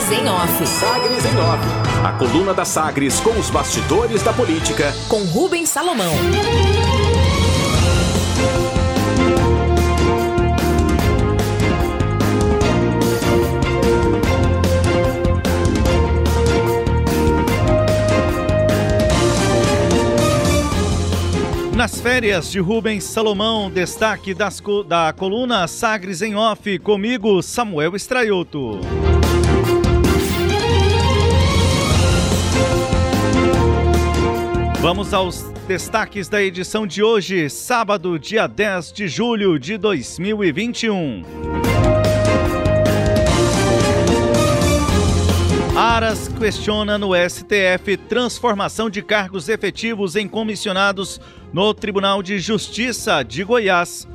Sagres em Off. Sagres em Off. A coluna da Sagres com os bastidores da política. Com Rubens Salomão. Nas férias de Rubens Salomão, destaque das, da coluna Sagres em Off, comigo, Samuel Estraioto. Vamos aos destaques da edição de hoje, sábado, dia 10 de julho de 2021. Aras questiona no STF transformação de cargos efetivos em comissionados no Tribunal de Justiça de Goiás.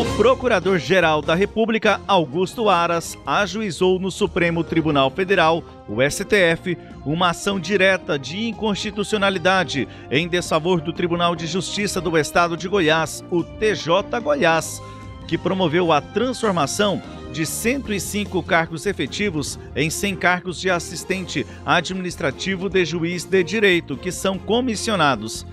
O Procurador-Geral da República, Augusto Aras, ajuizou no Supremo Tribunal Federal, o STF, uma ação direta de inconstitucionalidade em desfavor do Tribunal de Justiça do Estado de Goiás, o TJ Goiás, que promoveu a transformação de 105 cargos efetivos em 100 cargos de assistente administrativo de juiz de direito, que são comissionados.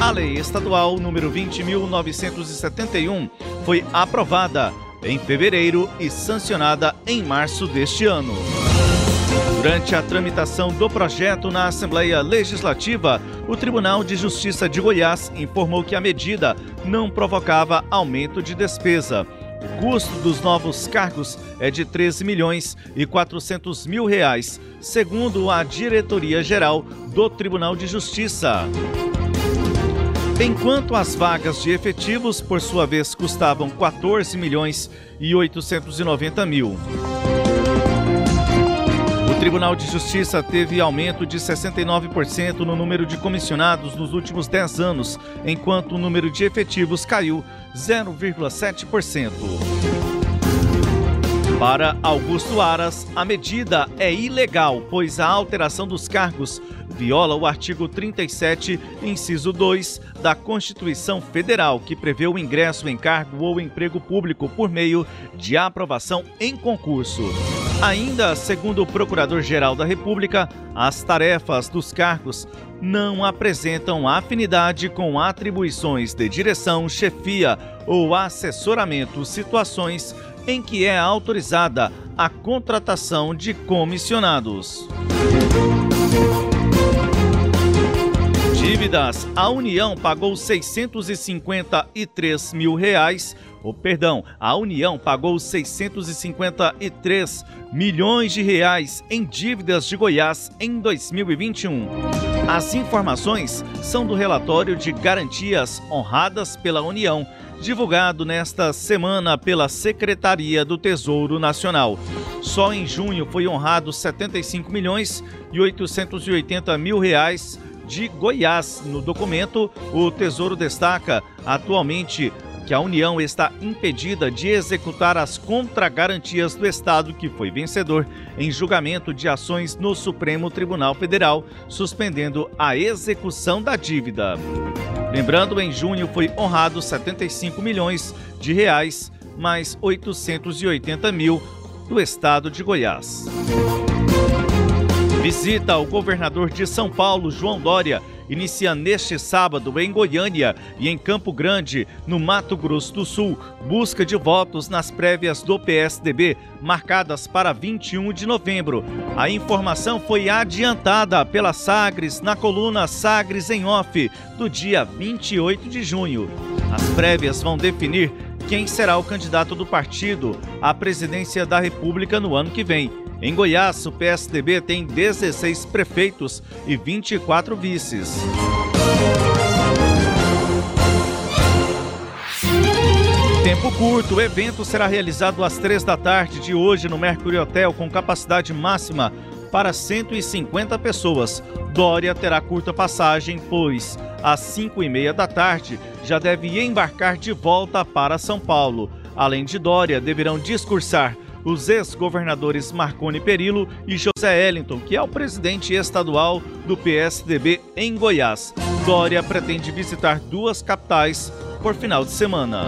A Lei Estadual número 20.971 foi aprovada em fevereiro e sancionada em março deste ano. Durante a tramitação do projeto na Assembleia Legislativa, o Tribunal de Justiça de Goiás informou que a medida não provocava aumento de despesa o custo dos novos cargos é de 13 milhões e 400 mil reais, segundo a Diretoria Geral do Tribunal de Justiça. Enquanto as vagas de efetivos, por sua vez, custavam 14 milhões e 890 mil. Tribunal de Justiça teve aumento de 69% no número de comissionados nos últimos 10 anos, enquanto o número de efetivos caiu 0,7%. Para Augusto Aras, a medida é ilegal, pois a alteração dos cargos viola o artigo 37, inciso 2 da Constituição Federal, que prevê o ingresso em cargo ou emprego público por meio de aprovação em concurso. Ainda, segundo o Procurador-Geral da República, as tarefas dos cargos não apresentam afinidade com atribuições de direção, chefia ou assessoramento, situações em que é autorizada a contratação de comissionados. Dívidas. A União pagou 653 mil reais. Oh, perdão, a União pagou 653 milhões de reais em dívidas de Goiás em 2021. As informações são do relatório de garantias honradas pela União, divulgado nesta semana pela Secretaria do Tesouro Nacional. Só em junho foi honrado 75 milhões e 880 mil reais de Goiás. No documento, o Tesouro destaca atualmente que a União está impedida de executar as contragarantias do Estado que foi vencedor em julgamento de ações no Supremo Tribunal Federal, suspendendo a execução da dívida. Lembrando, em junho foi honrado 75 milhões de reais, mais 880 mil do Estado de Goiás. Visita ao governador de São Paulo, João Dória, inicia neste sábado em Goiânia e em Campo Grande, no Mato Grosso do Sul, busca de votos nas prévias do PSDB, marcadas para 21 de novembro. A informação foi adiantada pela Sagres na coluna Sagres em Off, do dia 28 de junho. As prévias vão definir quem será o candidato do partido à presidência da República no ano que vem. Em Goiás, o PSDB tem 16 prefeitos e 24 vices. Tempo curto, o evento será realizado às três da tarde de hoje no Mercury Hotel com capacidade máxima para 150 pessoas. Dória terá curta passagem, pois às 5 e meia da tarde já deve embarcar de volta para São Paulo. Além de Dória, deverão discursar os ex-governadores Marconi Perillo e José Ellington, que é o presidente estadual do PSDB em Goiás. Dória pretende visitar duas capitais por final de semana.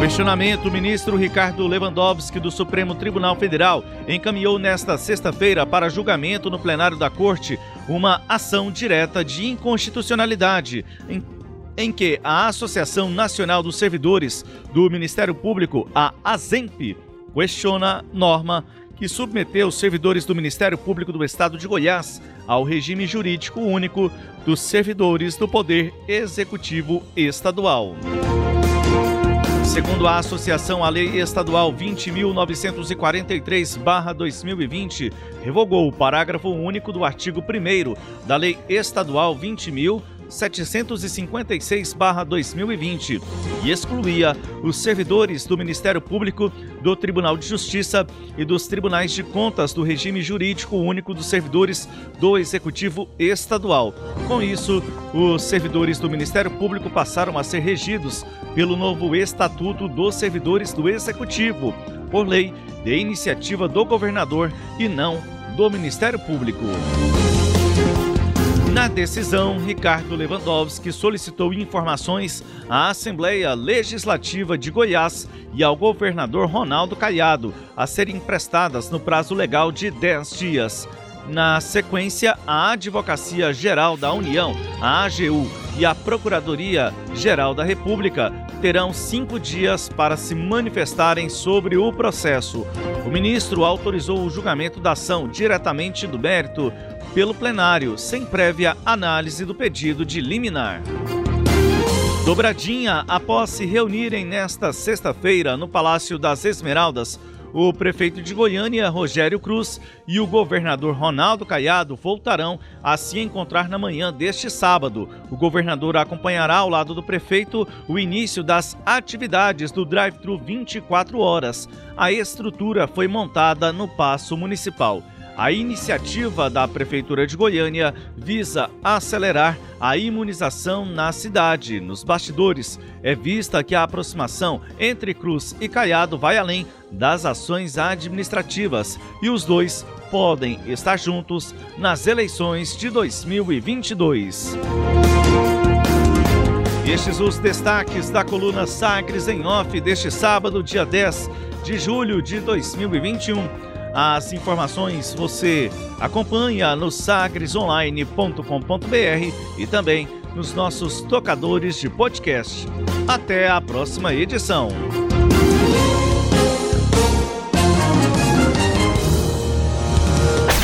Questionamento: o ministro Ricardo Lewandowski do Supremo Tribunal Federal encaminhou nesta sexta-feira para julgamento no plenário da Corte uma ação direta de inconstitucionalidade em, em que a Associação Nacional dos Servidores do Ministério Público, a ASEMP, questiona norma que submeteu os servidores do Ministério Público do Estado de Goiás ao regime jurídico único dos servidores do Poder Executivo Estadual. Segundo a Associação, a Lei Estadual 20.943-2020 revogou o parágrafo único do artigo 1 da Lei Estadual 20.000 756-2020 e excluía os servidores do Ministério Público, do Tribunal de Justiça e dos Tribunais de Contas do regime jurídico único dos servidores do Executivo Estadual. Com isso, os servidores do Ministério Público passaram a ser regidos pelo novo Estatuto dos Servidores do Executivo, por lei de iniciativa do governador e não do Ministério Público. Na decisão, Ricardo Lewandowski solicitou informações à Assembleia Legislativa de Goiás e ao governador Ronaldo Caiado a serem prestadas no prazo legal de 10 dias. Na sequência, a Advocacia Geral da União, a AGU, e a Procuradoria Geral da República terão cinco dias para se manifestarem sobre o processo. O ministro autorizou o julgamento da ação diretamente do mérito pelo plenário, sem prévia análise do pedido de liminar. Dobradinha, após se reunirem nesta sexta-feira no Palácio das Esmeraldas, o prefeito de Goiânia, Rogério Cruz, e o governador Ronaldo Caiado voltarão a se encontrar na manhã deste sábado. O governador acompanhará ao lado do prefeito o início das atividades do drive-thru 24 horas. A estrutura foi montada no Paço Municipal. A iniciativa da Prefeitura de Goiânia visa acelerar a imunização na cidade. Nos bastidores, é vista que a aproximação entre Cruz e Caiado vai além das ações administrativas e os dois podem estar juntos nas eleições de 2022. Estes os destaques da coluna Sagres em Off deste sábado, dia 10 de julho de 2021. As informações você acompanha no sagresonline.com.br e também nos nossos tocadores de podcast. Até a próxima edição.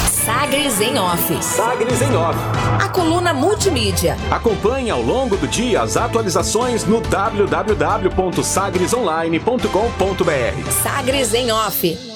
Sagres em Off. Sagres em Off. A coluna multimídia. Acompanhe ao longo do dia as atualizações no www.sagresonline.com.br. Sagres em Off